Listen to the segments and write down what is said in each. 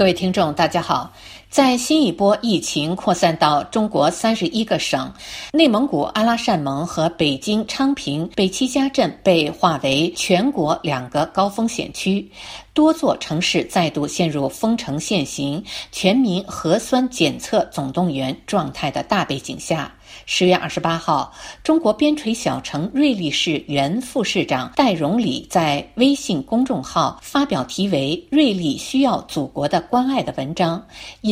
各位听众，大家好。在新一波疫情扩散到中国三十一个省，内蒙古阿拉善盟和北京昌平北七家镇被划为全国两个高风险区，多座城市再度陷入封城限行、全民核酸检测总动员状态的大背景下。十月二十八号，中国边陲小城瑞丽市原副市长戴荣礼在微信公众号发表题为《瑞丽需要祖国的关爱》的文章，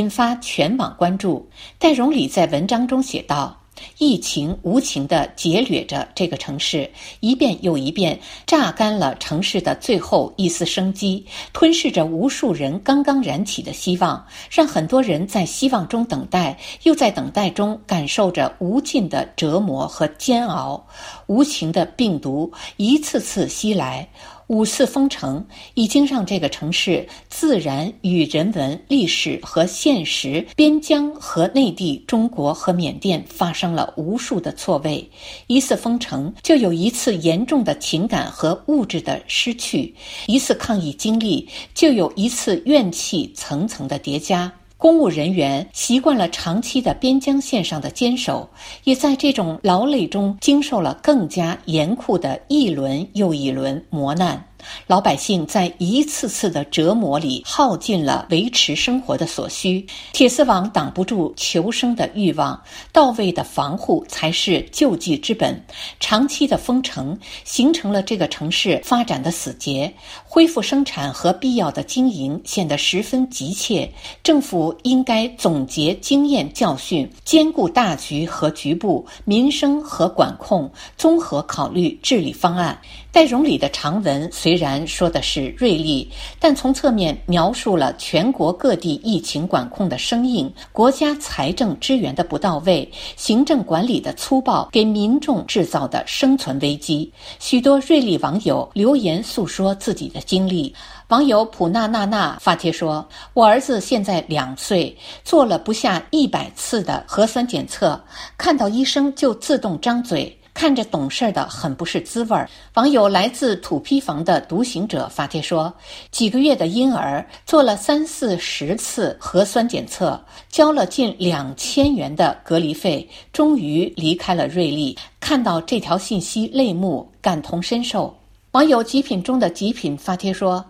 发全网关注。戴荣礼在文章中写道。疫情无情地劫掠着这个城市，一遍又一遍榨干了城市的最后一丝生机，吞噬着无数人刚刚燃起的希望，让很多人在希望中等待，又在等待中感受着无尽的折磨和煎熬。无情的病毒一次次袭来。五次封城已经让这个城市自然与人文、历史和现实、边疆和内地、中国和缅甸发生了无数的错位。一次封城就有一次严重的情感和物质的失去，一次抗疫经历就有一次怨气层层的叠加。公务人员习惯了长期的边疆线上的坚守，也在这种劳累中经受了更加严酷的一轮又一轮磨难。老百姓在一次次的折磨里耗尽了维持生活的所需，铁丝网挡不住求生的欲望，到位的防护才是救济之本。长期的封城形成了这个城市发展的死结，恢复生产和必要的经营显得十分急切。政府应该总结经验教训，兼顾大局和局部民生和管控，综合考虑治理方案。戴荣礼的长文虽然说的是锐利，但从侧面描述了全国各地疫情管控的生硬、国家财政支援的不到位、行政管理的粗暴，给民众制造的生存危机。许多锐利网友留言诉说自己的经历。网友普娜娜娜发帖说：“我儿子现在两岁，做了不下一百次的核酸检测，看到医生就自动张嘴。”看着懂事的很不是滋味儿。网友来自土坯房的独行者发帖说：“几个月的婴儿做了三四十次核酸检测，交了近两千元的隔离费，终于离开了瑞丽。看到这条信息，泪目，感同身受。”网友极品中的极品发帖说。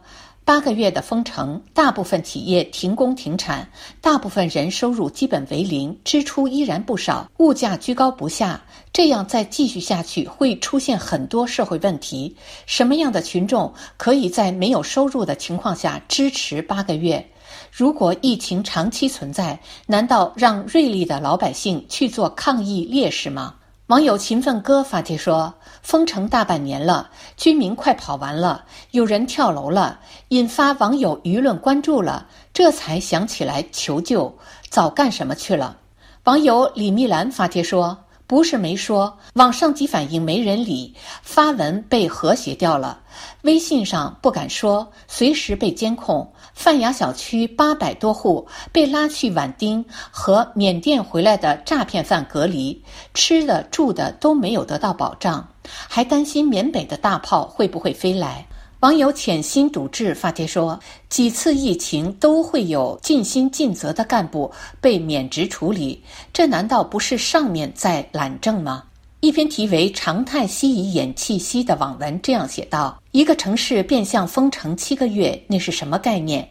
八个月的封城，大部分企业停工停产，大部分人收入基本为零，支出依然不少，物价居高不下。这样再继续下去，会出现很多社会问题。什么样的群众可以在没有收入的情况下支持八个月？如果疫情长期存在，难道让锐利的老百姓去做抗疫烈士吗？网友勤奋哥发帖说：“封城大半年了，居民快跑完了，有人跳楼了，引发网友舆论关注了，这才想起来求救，早干什么去了？”网友李密兰发帖说。不是没说，网上级反映没人理，发文被和谐掉了。微信上不敢说，随时被监控。范雅小区八百多户被拉去挽丁，和缅甸回来的诈骗犯隔离，吃的住的都没有得到保障，还担心缅北的大炮会不会飞来。网友潜心笃志发帖说：“几次疫情都会有尽心尽责的干部被免职处理，这难道不是上面在懒政吗？”一篇题为《常态吸以掩气息》的网文这样写道：“一个城市变相封城七个月，那是什么概念？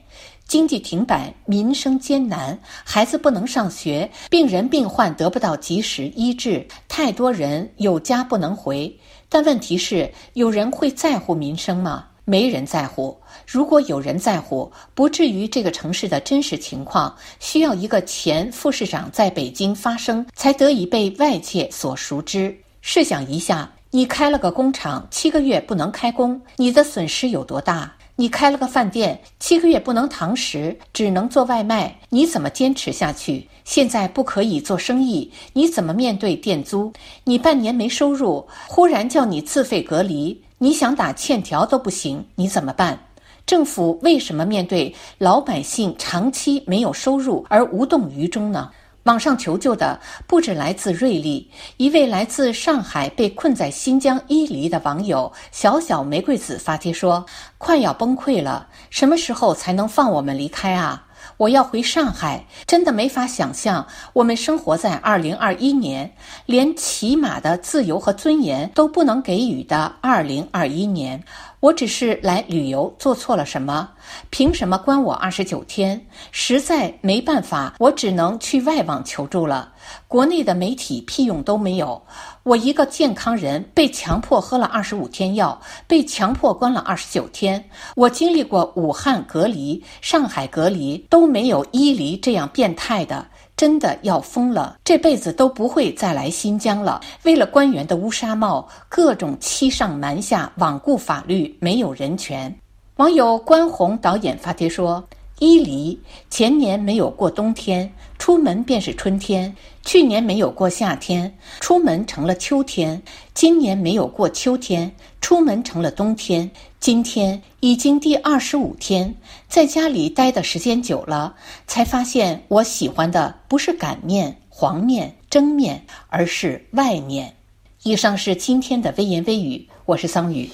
经济停摆，民生艰难，孩子不能上学，病人病患得不到及时医治，太多人有家不能回。但问题是，有人会在乎民生吗？”没人在乎。如果有人在乎，不至于这个城市的真实情况需要一个前副市长在北京发声，才得以被外界所熟知。试想一下，你开了个工厂，七个月不能开工，你的损失有多大？你开了个饭店，七个月不能堂食，只能做外卖，你怎么坚持下去？现在不可以做生意，你怎么面对店租？你半年没收入，忽然叫你自费隔离。你想打欠条都不行，你怎么办？政府为什么面对老百姓长期没有收入而无动于衷呢？网上求救的不止来自瑞丽，一位来自上海被困在新疆伊犁的网友小小玫瑰子发帖说：“快要崩溃了，什么时候才能放我们离开啊？我要回上海，真的没法想象我们生活在二零二一年，连起码的自由和尊严都不能给予的二零二一年。我只是来旅游，做错了什么？凭什么关我二十九天？实在没办法，我只能去外网求助了。国内的媒体屁用都没有。我一个健康人被强迫喝了二十五天药，被强迫关了二十九天。我经历过武汉隔离、上海隔离，都没有伊犁这样变态的。真的要疯了，这辈子都不会再来新疆了。为了官员的乌纱帽，各种欺上瞒下，罔顾法律，没有人权。网友关宏导演发帖说：“伊犁前年没有过冬天，出门便是春天；去年没有过夏天，出门成了秋天；今年没有过秋天，出门成了冬天。”今天已经第二十五天，在家里待的时间久了，才发现我喜欢的不是擀面、黄面、蒸面，而是外面。以上是今天的微言微语，我是桑宇。